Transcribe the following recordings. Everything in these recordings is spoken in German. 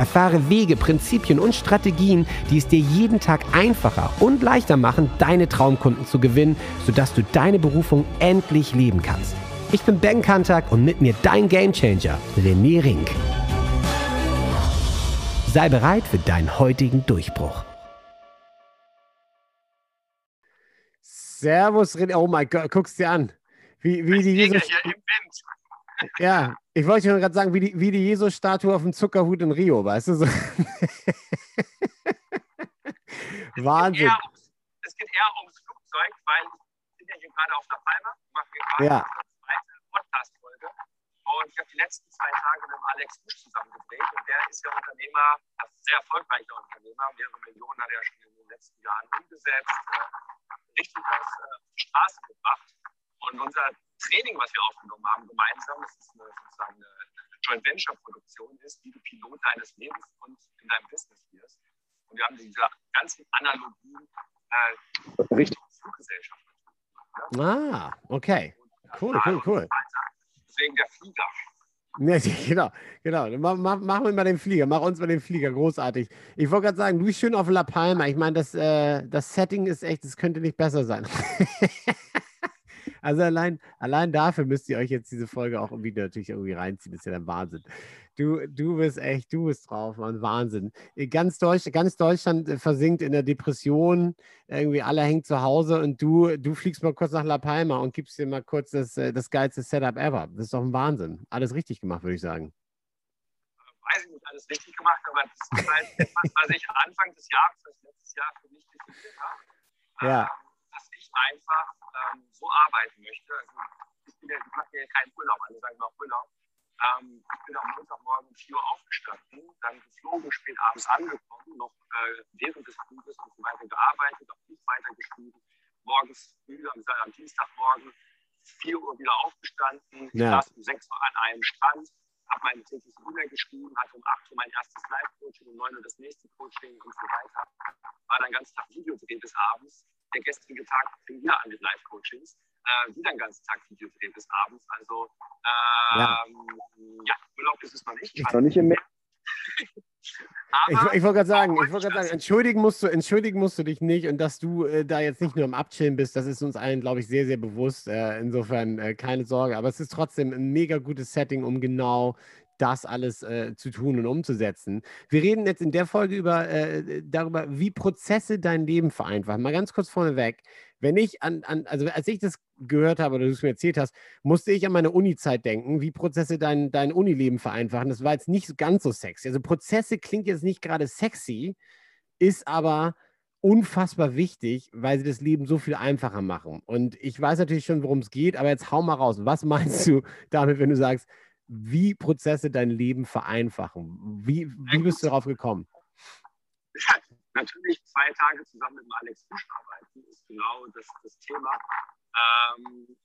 Erfahre Wege, Prinzipien und Strategien, die es dir jeden Tag einfacher und leichter machen, deine Traumkunden zu gewinnen, sodass du deine Berufung endlich leben kannst. Ich bin Ben Kantak und mit mir dein Gamechanger, René Rink. Sei bereit für deinen heutigen Durchbruch. Servus, René. Oh mein Gott, guck's dir an. Wie, wie die Jesus. Ja, ich wollte schon gerade sagen, wie die, wie die Jesus-Statue auf dem Zuckerhut in Rio, weißt du? So. Wahnsinn. Es geht, ums, es geht, eher ums Flugzeug, weil ich bin ja hier gerade auf der Palme, mache hier gerade ja. eine Podcast-Folge. Und ich habe die letzten zwei Tage mit dem Alex Busch zusammengedreht. Und der ist ja Unternehmer, also sehr erfolgreicher Unternehmer. Mehrere Millionen hat er schon in den letzten Jahren umgesetzt, äh, richtig was äh, auf die Straße gebracht. Und unser Training, was wir aufgenommen haben, gemeinsam, das ist eine, sozusagen eine Joint Venture Produktion ist, wie du Pilot deines Lebens und in deinem Business wirst. Und wir haben diese ganzen Analogien äh, Richtung Fluggesellschaft. Ja? Ah, okay. Cool, cool, cool. Deswegen der Flieger. Ja, genau, genau. Mach, mach, mach mal den Flieger, mach uns mal den Flieger, großartig. Ich wollte gerade sagen, du bist schön auf La Palma. Ich meine, das, äh, das Setting ist echt, es könnte nicht besser sein. Also allein, allein dafür müsst ihr euch jetzt diese Folge auch irgendwie natürlich irgendwie reinziehen. Das ist ja der Wahnsinn. Du, du bist echt, du bist drauf, Mann. Wahnsinn. Äh, ganz, Deutsch, ganz Deutschland äh, versinkt in der Depression. Irgendwie alle hängen zu Hause und du, du fliegst mal kurz nach La Palma und gibst dir mal kurz das, äh, das geilste Setup ever. Das ist doch ein Wahnsinn. Alles richtig gemacht, würde ich sagen weiß ich nicht, alles richtig gemacht, aber das ist halt etwas, was ich Anfang des Jahres, das letztes Jahr für mich definiert habe. Ja. Ähm, dass ich einfach ähm, so arbeiten möchte. Also ich, bin ich mache ja keinen Urlaub, alle sagen mal Urlaub. Ähm, ich bin am Montagmorgen um 4 Uhr aufgestanden, dann geflogen, spät abends angekommen, noch äh, während des Fluges und so weiter gearbeitet, auch nicht weiter geschrieben. Morgens früh, am, Dienstagmorgen, 4 Uhr wieder aufgestanden, Ja. saß um 6 Uhr an einem Strand, habe meine tägliche E-Mail geschrieben, hatte um 8 Uhr mein erstes Live-Coaching, um 9 Uhr das nächste Coaching und so weiter. War dann ganz Tag Videodreh bis abends. Der gestrige Tag fing wieder an mit Live-Coachings. Äh, wieder den ganzen Tag Videodreh bis abends. Also, ähm, ja. Urlaub ist es noch nicht. noch nicht im Meer. Ich, Aber ich wollte gerade sagen, ich wollte gerade sagen, entschuldigen musst du, entschuldigen musst du dich nicht und dass du äh, da jetzt nicht nur am Abchillen bist, das ist uns allen, glaube ich, sehr, sehr bewusst. Äh, insofern äh, keine Sorge, aber es ist trotzdem ein mega gutes Setting, um genau das alles äh, zu tun und umzusetzen. Wir reden jetzt in der Folge über äh, darüber, wie Prozesse dein Leben vereinfachen. Mal ganz kurz vorneweg. Wenn ich an, an, also als ich das gehört habe oder du es mir erzählt hast, musste ich an meine Uni-Zeit denken, wie Prozesse dein, dein Unileben vereinfachen. Das war jetzt nicht ganz so sexy. Also Prozesse klingt jetzt nicht gerade sexy, ist aber unfassbar wichtig, weil sie das Leben so viel einfacher machen. Und ich weiß natürlich schon, worum es geht, aber jetzt hau mal raus. Was meinst du damit, wenn du sagst, wie Prozesse dein Leben vereinfachen? Wie, wie bist du darauf gekommen? natürlich zwei Tage zusammen mit dem Alex Busch arbeiten, ist genau das, das Thema. Ähm,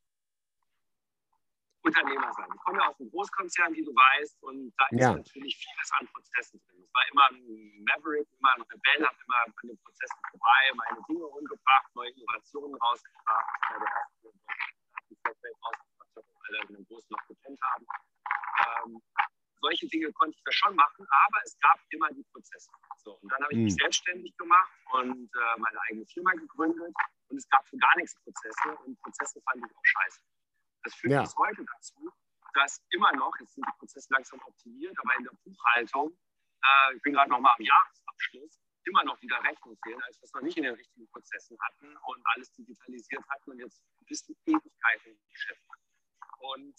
Unternehmer sein. Ich komme ja aus einem Großkonzern, wie du weißt, und da ist Ja. natürlich vieles an Prozessen drin. Es war immer ein Maverick, immer ein Rebell, habe immer an den Prozessen vorbei, meine Dinge umgebracht, neue Innovationen rausgebracht. Ich war der erste, der die Flatwelt rausgebracht hat, und alle einen großen noch gepennt haben. Ähm, solche Dinge konnte ich da schon machen, aber es gab immer die Prozesse. So, und dann habe ich mich Mhm. selbstständig gemacht und äh, meine eigene Firma gegründet und es gab für gar nichts Prozesse und Prozesse fand ich auch scheiße. Das führt Ja. bis heute dazu, dass immer noch, jetzt sind die Prozesse langsam optimiert, aber in der Buchhaltung, äh, ich bin gerade noch mal am Jahresabschluss, immer noch wieder Rechnungen fehlen, als wir es noch nicht in den richtigen Prozessen hatten und alles digitalisiert hatten und jetzt bis in Ewigkeiten im Geschäft. Und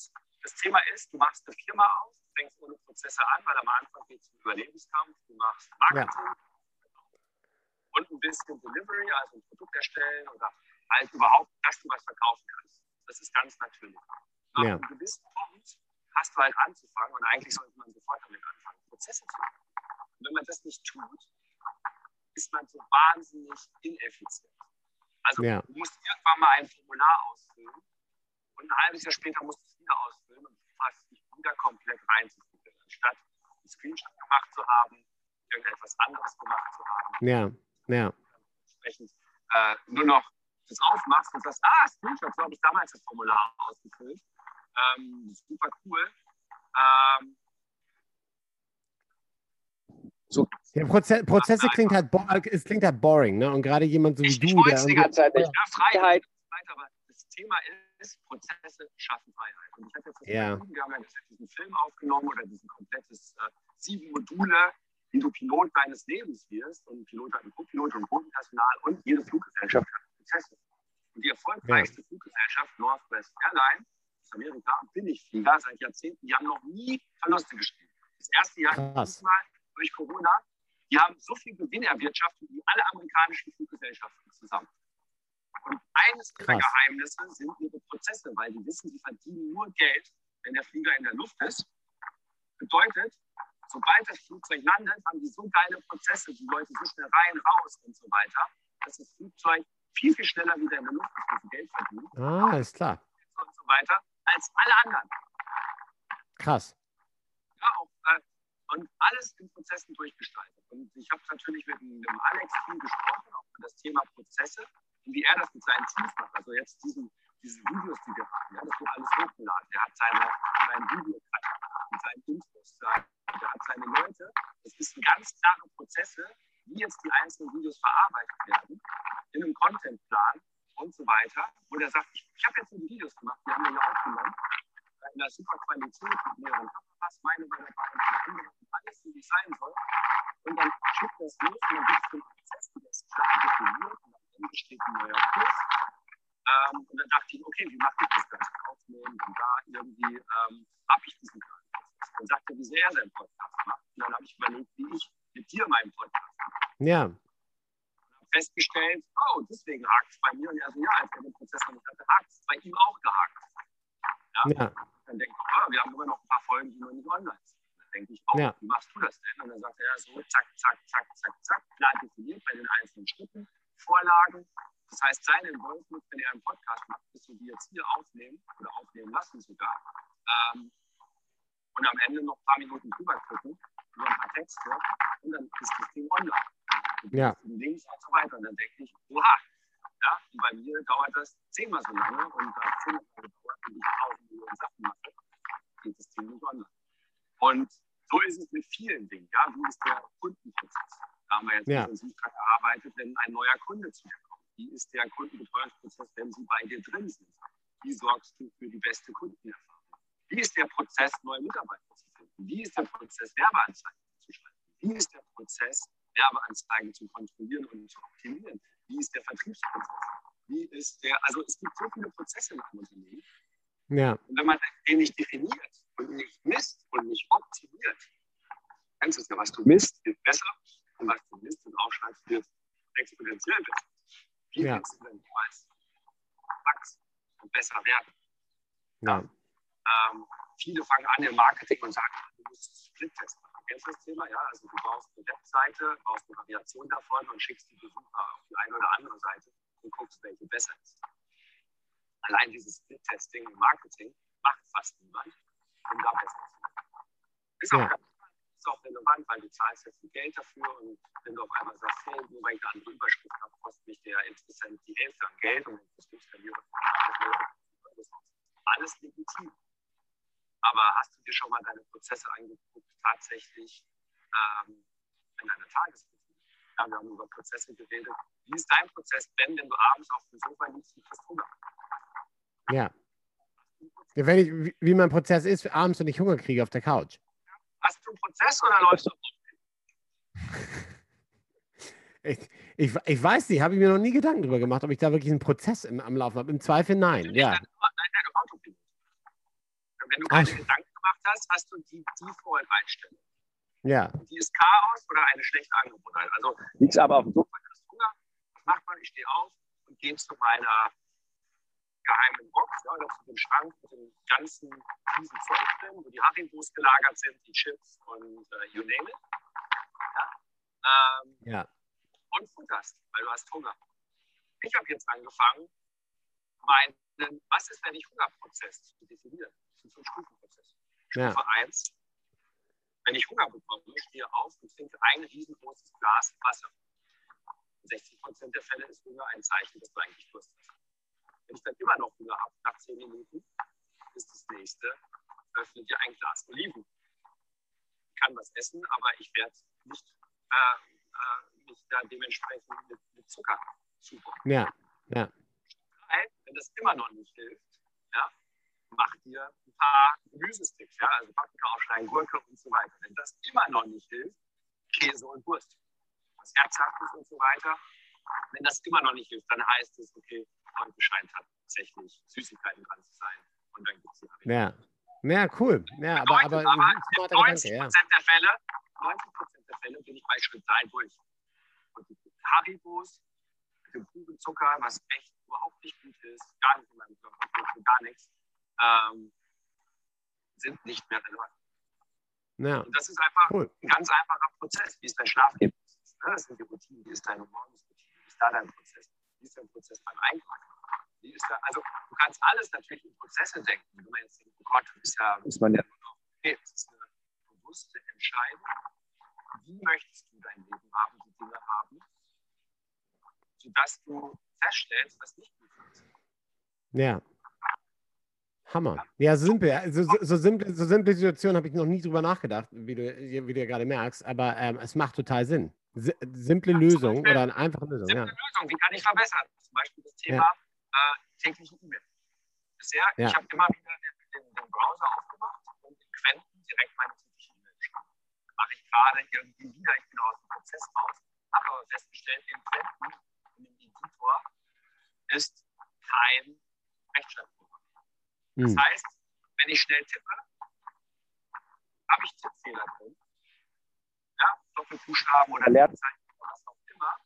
das Thema ist, du machst eine Firma auf, fängst ohne Prozesse an, weil am Anfang geht es um Überlebenskampf, du machst Marketing und ein bisschen Delivery, also ein Produkt erstellen oder halt überhaupt, dass du was verkaufen kannst. Das ist ganz natürlich. Ab Ja. einem gewissen Punkt hast du halt anzufangen und eigentlich sollte man sofort damit anfangen, Prozesse zu machen. Und wenn man das nicht tut, ist man so wahnsinnig ineffizient. Also Ja. du musst irgendwann mal ein Formular ausfüllen und ein halbes Jahr später musst du wieder ausfüllen und fast dich wieder komplett reinzufügen, anstatt einen Screenshot gemacht zu haben, irgendetwas anderes gemacht zu haben Ja, ja, entsprechend äh, nur noch das aufmachst und sagst, ah, Screenshot, so habe ich damals das Formular ausgefüllt. Ähm, super cool. Ähm, so, ja Proze Prozesse klingt halt, es klingt halt boring, ne? Und gerade jemand so wie ich, du, ich der die ganze Zeit nicht. Ja, Freiheit und so weiter, aber das Thema ist, Prozesse schaffen Freiheit. Und ich habe jetzt das Ja. Vergnügen, wir haben ja diesen Film aufgenommen oder diesen komplettes äh, sieben Module, wie du Pilot deines Lebens wirst und Pilot hat einen Co-Pilot und Bodenpersonal und jede Fluggesellschaft hat Prozesse. Und die erfolgreichste Fluggesellschaft, Northwest Airlines, aus Amerika, Billigflieger, seit Jahrzehnten, die haben noch nie Verluste geschrieben. Das erste Jahr diesmal durch Corona, die haben so viel Gewinn erwirtschaftet wie alle amerikanischen Fluggesellschaften zusammen. Und eines ihrer. Geheimnisse sind ihre Prozesse, weil die wissen, sie verdienen nur Geld, wenn der Flieger in der Luft ist. Bedeutet, sobald das Flugzeug landet, haben die so geile Prozesse, die Leute so schnell rein, raus und so weiter, dass das Flugzeug viel, viel schneller wieder in der Luft ist, sie Geld verdienen Ah, ist klar. und so weiter, als alle anderen. Krass. Ja, auch, äh, und alles in Prozessen durchgestaltet. Und ich habe natürlich mit dem, Alex viel gesprochen, auch über das Thema Prozesse und wie er das mit seinen Teams macht. Also jetzt diesen, diese Videos, die wir machen, ja, das wird alles hochgeladen. Der hat seine, sein Video seinen sein- der hat seine Leute. Das sind ganz klare Prozesse, wie jetzt die einzelnen Videos verarbeitet werden, in einem Contentplan und so weiter. Und er sagt, ich, ich habe jetzt die Videos gemacht, die haben wir ja aufgenommen in einer super Qualität mit mehreren Kameras, meine war dabei, andere, alles wie es sein soll. Und dann schickt das los und dann gibt es den Prozess, der ist klar definiert und Ende steht ein neuer Kurs. Ähm, und dann dachte ich, okay, wie mache ich das Ganze? Aufnehmen, dann da irgendwie ähm, habe ich diesen kleinen Prozess. Dann sagt er, wie sehr er seinen Podcast macht. Und dann habe ich überlegt, wie ich mit dir meinen Podcast mache. Ja, Und habe festgestellt, oh, deswegen hakt es bei mir. Und er so, ja, als er den Prozess noch nicht hatte, hakt es bei ihm auch gehakt. ja, Dann denke ich, oh, wir haben immer noch ein paar Folgen, die noch nicht online sind. Dann denke ich, oh, Ja. wie machst du das denn? Und dann sagt er, ja, so zack, zack, zack, zack, zack, klar definiert bei den einzelnen Schritten, Vorlagen. Das heißt, sein Involvement, wenn er einen Podcast macht, ist so wie jetzt hier aufnehmen oder aufnehmen lassen sogar. Ähm, und am Ende noch ein paar Minuten drüber gucken, über ein paar Texte und dann ist das Ding online. Und Ja. die Links und so weiter. Und dann denke ich, oha, ja, und bei mir dauert das zehnmal so lange und da zehnmal so lange dauert, wenn ich tausend Millionen Sachen mache, geht das Ding nicht online. Und so ist es mit vielen Dingen. Ja? Wie ist der Kundenprozess? Da haben wir jetzt Ja. intensiv dran gearbeitet, wenn ein neuer Kunde zu dir kommt. Wie ist der Kundenbetreuungsprozess, wenn sie bei dir drin sind? Wie sorgst du für die beste Kundenerfahrung? Wie ist der Prozess, neue Mitarbeiter zu finden? Wie ist der Prozess, Werbeanzeigen zu schalten? Wie ist der Prozess, Werbeanzeigen zu kontrollieren und zu optimieren? Wie ist der Vertriebsprozess? Wie ist der, also es gibt so viele Prozesse in einem Unternehmen. ja, Und wenn man den nicht definiert und nicht misst und nicht optimiert, kennst du es ja, was du misst, wird besser und was du misst und aufschreibst, wird exponentiell besser. Wie Ja. willst du denn wachsen und besser werden? ja, Ähm, viele fangen an im Marketing und sagen, du musst Split-Test machen. Kennst du das Thema? Ja, also du baust eine Webseite, baust eine Variation davon und schickst die Besucher auf die eine oder andere Seite und guckst, welche besser ist. Allein dieses Split-Testing im Marketing macht fast niemand, um da besser zu werden. Ist auch, Ja. ganz- auch relevant, weil du zahlst jetzt viel Geld dafür und wenn du auf einmal sagst, hey, nur weil ich eine andere Überschrift habe, kostet mich der Interessent die Hälfte an Geld und das du skaliere, alles legitim. Aber hast du dir schon mal deine Prozesse angeguckt, tatsächlich ähm, in deiner Tagesroutine? Ja, wir haben über Prozesse geredet. Wie ist dein Prozess, Ben, wenn du abends auf dem Sofa liegst und kriegst Hunger? ja. Wenn ich, wie- mein Prozess ist, abends, wenn ich Hunger kriege auf der Couch. Du Prozess oder läufst du auf Ich, ich, ich weiß nicht, habe ich mir noch nie Gedanken darüber gemacht, ob ich da wirklich einen Prozess im, am Laufen habe. Im Zweifel nein, ja. Wenn du Ach. keine Gedanken gemacht hast, hast du die Default-Einstellung. Ja, Die ist Chaos oder eine schlechte Angewohnheit. Also liegst aber auf dem Sofa, hast Hunger. Was macht man? Ich stehe auf und gehe zu meiner geheimen Box ja, oder zu dem Schrank mit dem ganzen fiesen Zeug drin, wo die Haribos gelagert sind, die Chips und äh, you name it. Ja? Ähm, ja, futterst, weil du hast Hunger. Ich habe jetzt angefangen, meinen, was ist, wenn ich Hungerprozess zu definieren? Das ist ein Stufenprozess. Ja. Stufe 1, wenn ich Hunger bekomme, stehe auf und trinke ein riesengroßes Glas Wasser. In 60 Prozent der Fälle ist Hunger ein Zeichen, dass du eigentlich Durst hast. Wenn ich dann immer noch Hunger habe, nach 10 Minuten, ist das nächste, öffne dir ein Glas Oliven. Ich kann was essen, aber ich werde nicht äh, äh, mich da dementsprechend mit, mit Zucker zubereiten. Ja, ja. Wenn das immer noch nicht hilft, ja, mach dir ein paar Gemüsesticks, ja, also Paprika aufschneiden, Gurke und so weiter. Wenn das immer noch nicht hilft, Käse und Wurst. Was Herzhaftes und so weiter. Wenn das immer noch nicht hilft, dann heißt es, okay, heute scheint tatsächlich Süßigkeiten dran zu sein. Und dann gibt es Ja. Ja, cool. Ja, aber, aber, aber ein in smarter 90 Gedanke, ja. Prozent der Fälle, 90 Prozent der Fälle bin ich bei Schritt 3 durch. Und die Haribos dem puren Zucker, was echt überhaupt nicht gut ist, gar nicht in meinem Körper, gar nichts, ähm, sind nicht mehr relevant. Ja, Und das ist einfach cool. ein ganz einfacher Prozess. Wie ist dein Schlafrhythmus? Ne? Das sind die Routinen. Wie ist deine Morgensroutine? Ist da dein Prozess? Wie ist dein Prozess beim Einkaufen? Wie ist da, also du kannst alles natürlich in Prozesse denken. Wenn man jetzt denkt, oh Gott, ist, ja, ist man ja nur noch, okay, es ist eine bewusste Entscheidung. Wie möchtest du dein Leben haben, die Dinge haben, sodass du feststellst, was nicht gut ist. Ja. Hammer. Ja, so simpel. So, so, so simple, so simple Situation habe ich noch nie drüber nachgedacht, wie du, wie du ja gerade merkst, aber ähm, es macht total Sinn. Si simple Ja, Lösung Beispiel oder eine einfache Lösung, Simple ja. Lösung, wie kann ich verbessern? Zum Beispiel das Thema äh, tägliche E-Mail. Bisher, Ja. ich habe immer wieder den, den, den Browser aufgemacht und in Quenten direkt meine tägliche E-Mail geschrieben. Mache ich gerade irgendwie wieder, ich bin aus dem Prozess raus, habe aber festgestellt, in Quenten, in dem Editor, ist kein Rechtschreibprogramm. Das Hm. heißt, wenn ich schnell tippe, habe ich Tippfehler drin. Doppelbuchstaben oder Leerzeichen oder was auch immer.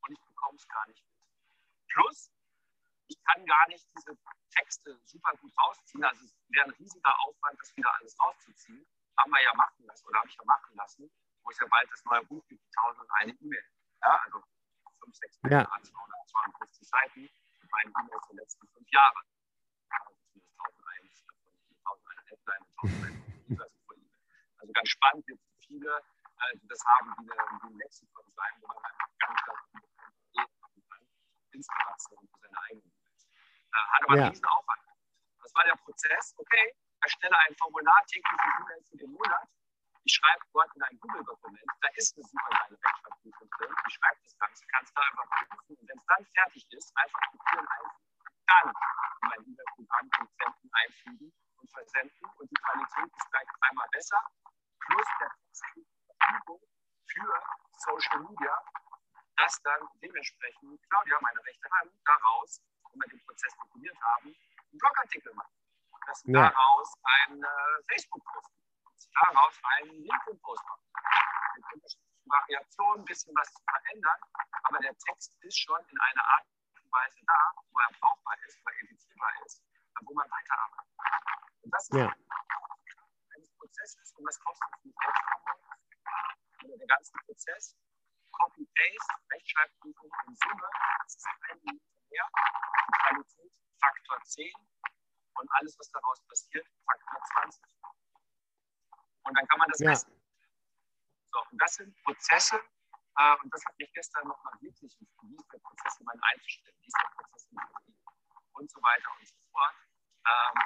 Und ich bekomme es gar nicht mit. Plus, ich kann gar nicht diese Texte super gut rausziehen. Also es wäre ein riesiger Aufwand, das wieder alles rauszuziehen. Haben wir ja machen lassen oder habe ich ja machen lassen, wo es ja bald das neue Buch gibt, 1001 E-Mail. Ja, also 5, 6 Ja. 250 Seiten mit meinen E-Mails der letzten fünf Jahre. Also zumindest 1001 davon, 1001 Headline und 1001 Users von E-Mail. Also ganz spannend, es viele, die das haben, wie ein Lexikon sein, wo man einfach ganz, ganz. Inspiration für seine eigenen E-Mails. Äh, hat aber Ja. einen riesen Aufwand. Das war der Prozess, okay, erstelle ein Formular täglich für E-Mails für den Monat. Ich schreibe dort in ein Google-Dokument, da ist eine super geile Rechtschreibprüfung drin. Ich schreibe das Ganze, kannst da überprüfen und wenn es dann fertig ist, einfach kopieren, einfügen, dann in mein E-Mail-Programm und Senden einfügen und versenden und die Qualität ist gleich einmal besser. Plus der Text kriegt Verfügung für Social Media, dass dann dementsprechend Claudia, meine rechte Hand, daraus, wenn wir den Prozess definiert haben, einen Blogartikel macht. Dass Ja. daraus einen äh, Facebook-Post daraus einen LinkedIn-Post macht. Mit unterschiedlichen Variationen ein bisschen was zu verändern, aber der Text ist schon in einer Art und Weise da, wo er brauchbar ist, wo er editierbar ist, wo man weiterarbeitet. Und das ist Ja. eines Prozesses und was kostet mich jetzt? Oder der ganze Prozess, Copy-Paste, Rechtschreibprüfung in Summe, das ist ein Minute mehr, die Qualität Faktor 10 und alles, was daraus passiert, Faktor 20. Und dann kann man das Ja. messen. So, und das sind Prozesse, äh, und das hat mich gestern nochmal wirklich, wie ist der Prozess in meinen einzustellen, wie ist der Prozess in Vertrieb und so weiter und so fort. Ähm,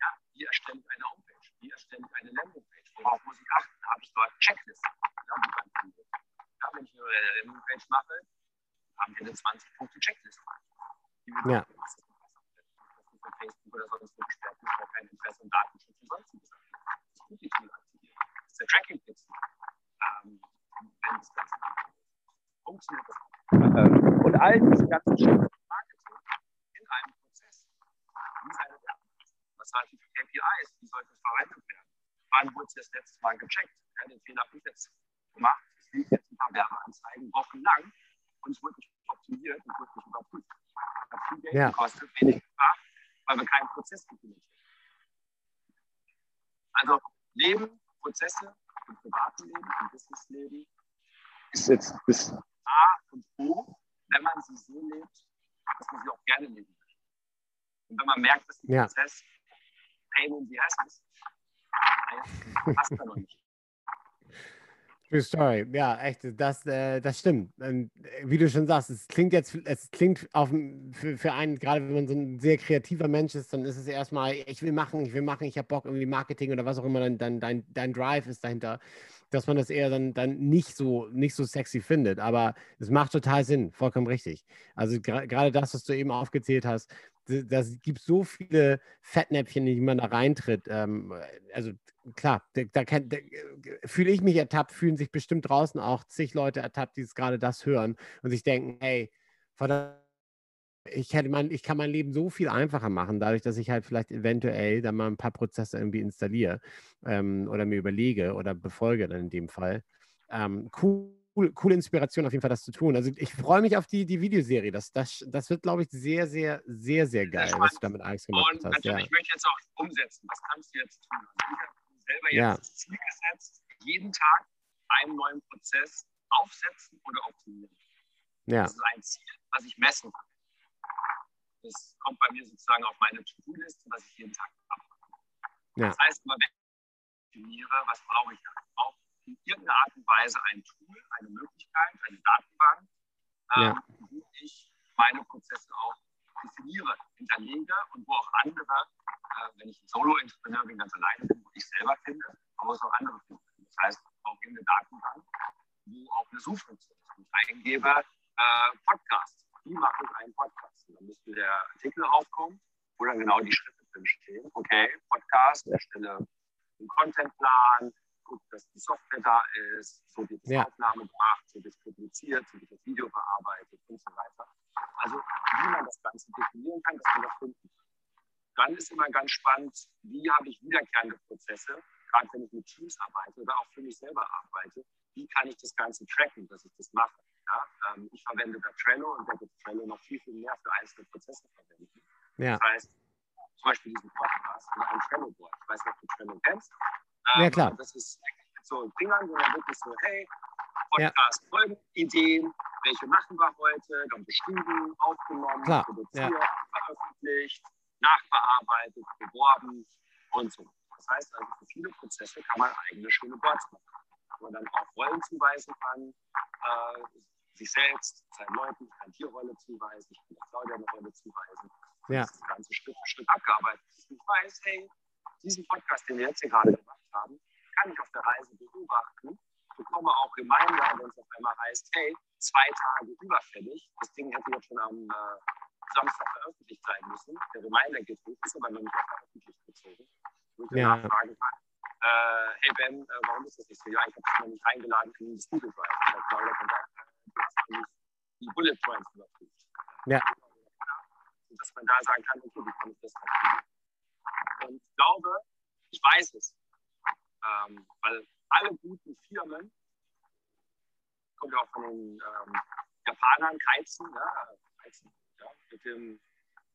ja, wie erstelle ich eine Homepage? Wie erstelle ich eine Landingpage? Worauf muss ich achten? Habe ich dort Checklisten? Ja, wenn ich eine Landingpage mache, haben wir eine 20-Punkte-Checkliste. Die wird Ja. das ist von Facebook oder sonst wo gesperrt ist, weil kein Interesse an Datenschutz und sonstiges. Das Cookie-Tool aktivieren. Das ist der Tracking-Pixel. Ähm, wenn das Ganze funktioniert das auch. Und all diese ganzen Schritte Marketing in einem Prozess. Wie seine Werbung. Was halte ich für KPIs? Wie sollte es verwendet werden? Wann wurde es das letzte Mal gecheckt? Ja, den Fehler habe ich jetzt gemacht. Es liegen jetzt ein paar Werbeanzeigen wochenlang und es wurde nicht optimiert und wurde nicht überprüft. Hat viel Geld Ja. gekostet, wenig gebracht, weil wir keinen Prozess implementiert haben. Also Leben, Prozesse im privaten Leben, im Businessleben ist jetzt bis A und O, wenn man sie so lebt, dass man sie auch gerne leben möchte. Und wenn man merkt, dass der Ja. Prozess Pain in the Ass ist, dann passt er noch nicht. True Story. Ja, echt, das, äh, das stimmt. Und, äh, wie du schon sagst, es klingt jetzt, es klingt auf, für, für einen, gerade wenn man so ein sehr kreativer Mensch ist, dann ist es erstmal, ich will machen, ich will machen, ich habe Bock, irgendwie Marketing oder was auch immer dann, dann dein, dein Drive ist dahinter, dass man das eher dann, dann nicht so, nicht so sexy findet. Aber es macht total Sinn, vollkommen richtig. Also gerade das, was du eben aufgezählt hast, das gibt so viele Fettnäpfchen, in die man da reintritt. Ähm, also klar, da, da, fühle ich mich ertappt, fühlen sich bestimmt draußen auch zig Leute ertappt, die gerade das hören und sich denken, hey, verdammt, ich, hätte mein, ich kann mein Leben so viel einfacher machen, dadurch, dass ich halt vielleicht eventuell dann mal ein paar Prozesse irgendwie installiere ähm, oder mir überlege oder befolge dann in dem Fall. Ähm, cool, coole Inspiration auf jeden Fall, das zu tun. Also ich freue mich auf die, die Videoserie. Das, das, das wird, glaube ich, sehr, sehr, sehr, sehr geil, was du damit Alex gemacht Und hast. Ja. natürlich möchte ich jetzt auch umsetzen. Was kannst du jetzt tun? Also ich habe selber jetzt Ja. das Ziel gesetzt, jeden Tag einen neuen Prozess aufsetzen oder optimieren. ja, Das ist ein Ziel, was ich messen kann. Das kommt bei mir sozusagen auf meine To-Do-Liste, was ich jeden Tag mache. Ja. Das heißt, immer wenn ich definiere, was brauche ich? Ich brauche in irgendeiner Art und Weise ein Tool, eine Möglichkeit, eine Datenbank, ähm, Ja. wo ich meine Prozesse auch definiere, hinterlege und wo auch andere, äh, wenn ich ein Solo-Entrepreneur bin, ganz alleine bin, wo ich selber finde, aber wo es auch andere finden. Das heißt, auch irgendeine Datenbank, wo auch eine Suchfunktion ist. Und ich eingebe äh, Podcast. Wie mache ich einen Podcast? Und dann müsste der Artikel aufkommen, wo dann genau die Schritte drin stehen. Okay, Podcast, erstelle einen Contentplan, gucke, dass die Software da ist, Ja. Aufnahme gemacht, wird es publiziert, wird das Video bearbeitet und so weiter. Also wie man das Ganze definieren kann, dass man das finden kann. Dann ist immer ganz spannend, wie habe ich wiederkehrende Prozesse, gerade wenn ich mit Teams arbeite oder auch für mich selber arbeite, wie kann ich das Ganze tracken, dass ich das mache. Ja? Ähm, ich verwende da Trello und werde Trello noch viel, viel mehr für einzelne Prozesse verwenden. ja. Das heißt, zum Beispiel diesen Podcast oder ein Trello-Board. Ich weiß nicht, ob du Trello kennst. Ja, klar. Das ist so Dingern, wo man wirklich so, hey, Ja. Podcast, Folgenideen, welche machen wir heute, dann beschrieben, aufgenommen, Klar, produziert, veröffentlicht, nachbearbeitet, beworben und so. Das heißt also, für viele Prozesse kann man eigene schöne Boards machen, wo man dann auch Rollen zuweisen kann, äh, sich selbst, seinen Leuten, ich kann dir Rolle zuweisen, ich kann der Claudia eine Rolle zuweisen. Ja. Das Ganze Schritt für Schritt abgearbeitet Ich weiß, hey, diesen Podcast, den wir jetzt hier gerade gemacht haben, kann ich auf der Reise beobachten, bekomme auch Reminder, wenn es auf einmal heißt, hey, zwei Tage überfällig, das Ding hätte jetzt schon am äh, Samstag veröffentlicht sein müssen. Der Reminder geht hoch, ist aber noch nicht veröffentlicht gezogen. Wo ich dann Ja. nachfragen kann, äh, hey Ben, äh, warum ist das nicht so? Ja, ich habe es noch nicht eingeladen in das Google Drive. Und der Claudia kann sagen, äh, die Bullet Points überprüft. Ja. Und dass man da sagen kann, okay, wie kann ich das optimieren? Und ich glaube, ich weiß es. Ähm, weil alle guten Firmen, kommt ja auch von den ähm, Japanern, Kaizen, ja, Kaizen, ja, mit dem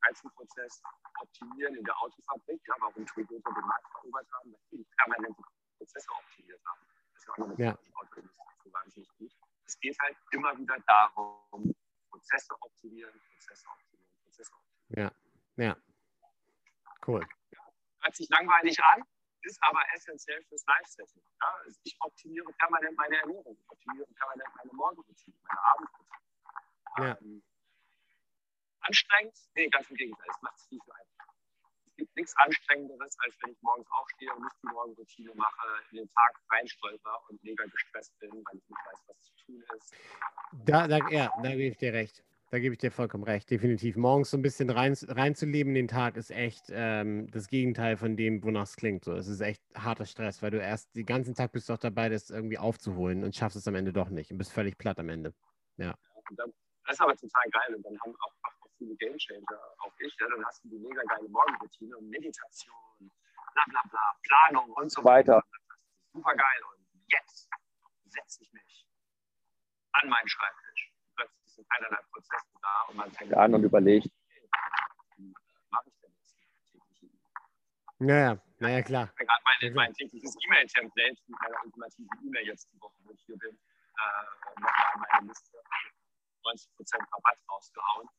Kaizenprozess optimieren in der Autofabrik, ja, warum Toyota den Markt erobert haben, weil die permanente Prozesse optimiert haben. Das ist ja auch noch Ja. Autoindustrie so wahnsinnig gut. Es geht halt immer wieder darum, Prozesse optimieren, Prozesse optimieren, Prozesse optimieren. Ja. Cool. hört sich langweilig an, ist aber essentiell fürs Live-Setting. Ja? Ich optimiere permanent meine Ernährung, ich optimiere permanent meine Morgenroutine, meine Abendroutine. Ja. Ähm, anstrengend? Nee, ganz im Gegenteil, es macht es viel, viel einfacher. Es gibt nichts Anstrengenderes, als wenn ich morgens aufstehe und nicht die Morgenroutine mache, in den Tag reinstolper und mega gestresst bin, weil ich nicht weiß, was zu tun ist. Da, da, ja, da gebe ich dir recht. Da gebe ich dir vollkommen recht, definitiv. Morgens so ein bisschen rein, reinzuleben in den Tag ist echt ähm, das Gegenteil von dem, wonach es klingt. So, es ist echt harter Stress, weil du erst den ganzen Tag bist doch dabei, das irgendwie aufzuholen und schaffst es am Ende doch nicht und bist völlig platt am Ende. Und dann, das ist aber total geil. Und dann haben auch, auch viele Gamechanger, auch ich, ja, dann hast du die mega geile Morgenroutine und Meditation, bla bla bla, Planung und so weiter. Super geil. Und jetzt setze ich mich an meinen Schreibtisch. Sind keinerlei Prozesse da und man fängt an und überlegt, mache ich denn jetzt tägliche Naja, naja, klar. habe gerade Ja, mein, mein tägliches E-Mail-Template mit meiner ultimativen E-Mail jetzt die Woche, wo ich hier bin, äh, nochmal an meine Liste. 90% Rabatt rausgehauen.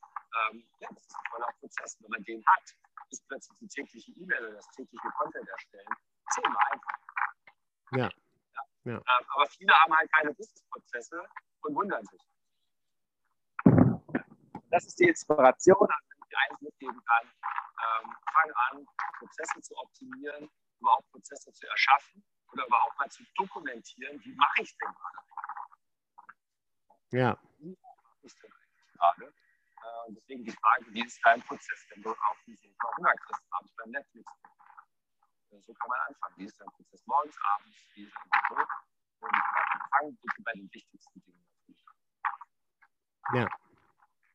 Ähm, ja, das ist ein toller Prozess. Wenn man den hat, ist plötzlich die tägliche E-Mail oder das tägliche Content erstellen zehnmal einfacher. Ja. ja. ja. Ähm, aber viele haben halt keine Businessprozesse und wundern sich. Das ist die Inspiration, also wenn ich dir eins mitgeben kann. Ähm, fang an, Prozesse zu optimieren, überhaupt Prozesse zu erschaffen oder überhaupt mal zu dokumentieren, wie mache ich denn gerade? Ja. Wie mache ich denn eigentlich gerade? Äh, deswegen die Frage, wie ist dein Prozess, wenn du auf diesen kriegst, abends beim Netflix? So kann man anfangen. Wie ist dein Prozess morgens, abends, wie ist dein Büro? Und fangen bitte bei den wichtigsten Dingen an. Ja.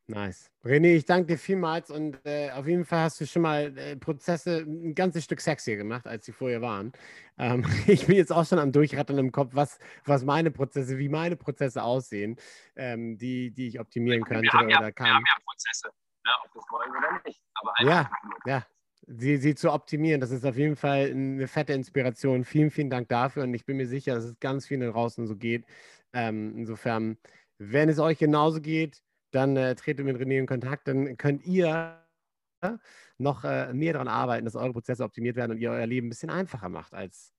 Nice. René, ich danke dir vielmals und äh, auf jeden Fall hast du schon mal äh, Prozesse ein ganzes Stück sexier gemacht, als sie vorher waren. Ähm, ich bin jetzt auch schon am Durchrattern im Kopf, was, was meine Prozesse, wie meine Prozesse aussehen, ähm, die, die ich optimieren könnte wir haben ja, oder kann. Wir haben ja Prozesse, ne, ob wir es wollen oder nicht. Aber ja, ja. Sie, sie zu optimieren, das ist auf jeden Fall eine fette Inspiration. Vielen, vielen Dank dafür und ich bin mir sicher, dass es ganz vielen draußen so geht. Ähm, insofern, wenn es euch genauso geht, dann äh, tretet mit René in Kontakt. Dann könnt ihr noch äh, mehr daran arbeiten, dass eure Prozesse optimiert werden und ihr euer Leben ein bisschen einfacher macht, als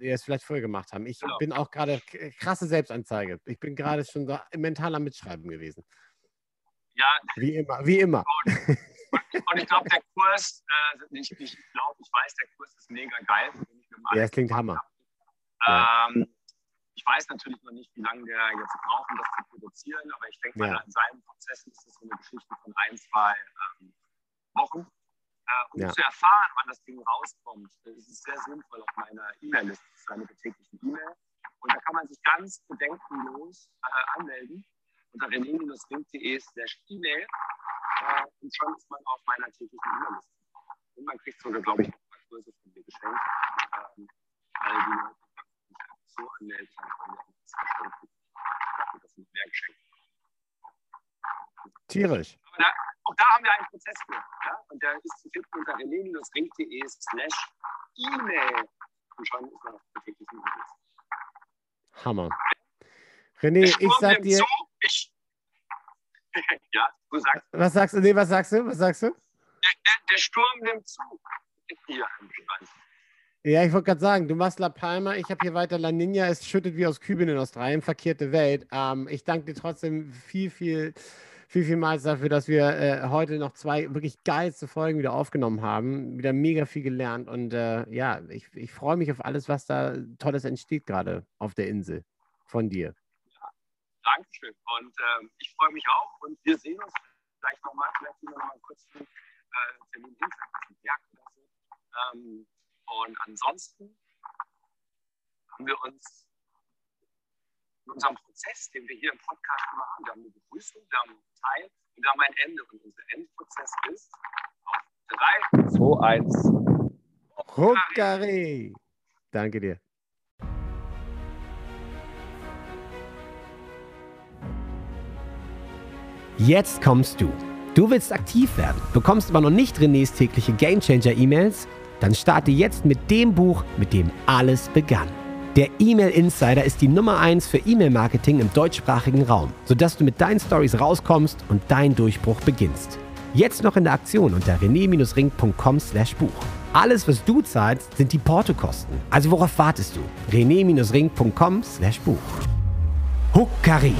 ihr es vielleicht vorher gemacht haben. Ich genau. bin auch gerade krasse Selbstanzeige. Ich bin gerade schon so mental am Mitschreiben gewesen. Ja. Wie immer, wie immer. Und, und, und ich glaube, der Kurs, äh, ich, ich glaube, ich weiß, der Kurs ist mega geil. Ja, es klingt Hammer. Ähm, ich weiß natürlich noch nicht, wie lange der jetzt braucht, um das zu produzieren, aber ich denke mal, ja. an seinen Prozessen ist es so eine Geschichte von ein, zwei ähm, Wochen. Äh, um ja. zu erfahren, wann das Ding rauskommt, ist es sehr sinnvoll, auf meiner E-Mail-Liste zu sein, mit der täglichen E-Mail. Und da kann man sich ganz bedenkenlos äh, anmelden unter rené-link.de slash E-Mail äh, und schon ist man auf meiner täglichen E-Mail-Liste. Und man kriegt sogar, glaube ich, ein Kurse von mir geschenkt, ähm, weil die Leute so anmeldet, dann kann man das dafür, dass nicht mehr geschenkt Tierisch. Da, auch da haben wir einen Prozess für. Ja? Und der ist zu finden unter rené-ring.de slash E-Mail. Und schon ist man auf der täglichen E-Mail. Hammer. René, ich sag dir. Zu, ich, ja, du sagst. Was sagst du? Nee, was sagst du? Was sagst du? Der, der, der Sturm nimmt zu. Hier im Bestand. Ja, ich wollte gerade sagen, du machst La Palma, ich habe hier weiter La Nina, es schüttet wie aus Küben in Australien, verkehrte Welt. Ähm, ich danke dir trotzdem viel, viel, viel, vielmals dafür, dass wir äh, heute noch zwei wirklich geilste Folgen wieder aufgenommen haben. Wieder mega viel gelernt und äh, ja, ich, ich freue mich auf alles, was da Tolles entsteht gerade auf der Insel von dir. Ja, Dankeschön und äh, ich freue mich auch und wir sehen uns vielleicht nochmal, vielleicht noch mal kurz einen äh, Termin hinsetzen, Berg oder so. Ähm, und ansonsten haben wir uns in unserem Prozess, den wir hier im Podcast machen, wir haben eine Begrüßung, wir haben einen Teil und wir haben ein Ende. Und unser Endprozess ist auf 3, 2, 1. Huckari. Danke dir. Jetzt kommst du. Du willst aktiv werden, bekommst aber noch nicht Renés tägliche Gamechanger-E-Mails dann starte jetzt mit dem Buch, mit dem alles begann. Der E-Mail Insider ist die Nummer 1 für E-Mail-Marketing im deutschsprachigen Raum, sodass du mit deinen Stories rauskommst und dein Durchbruch beginnst. Jetzt noch in der Aktion unter rené-ring.com/buch. Alles, was du zahlst, sind die Portokosten. Also worauf wartest du? rené-ring.com/buch. Huckari.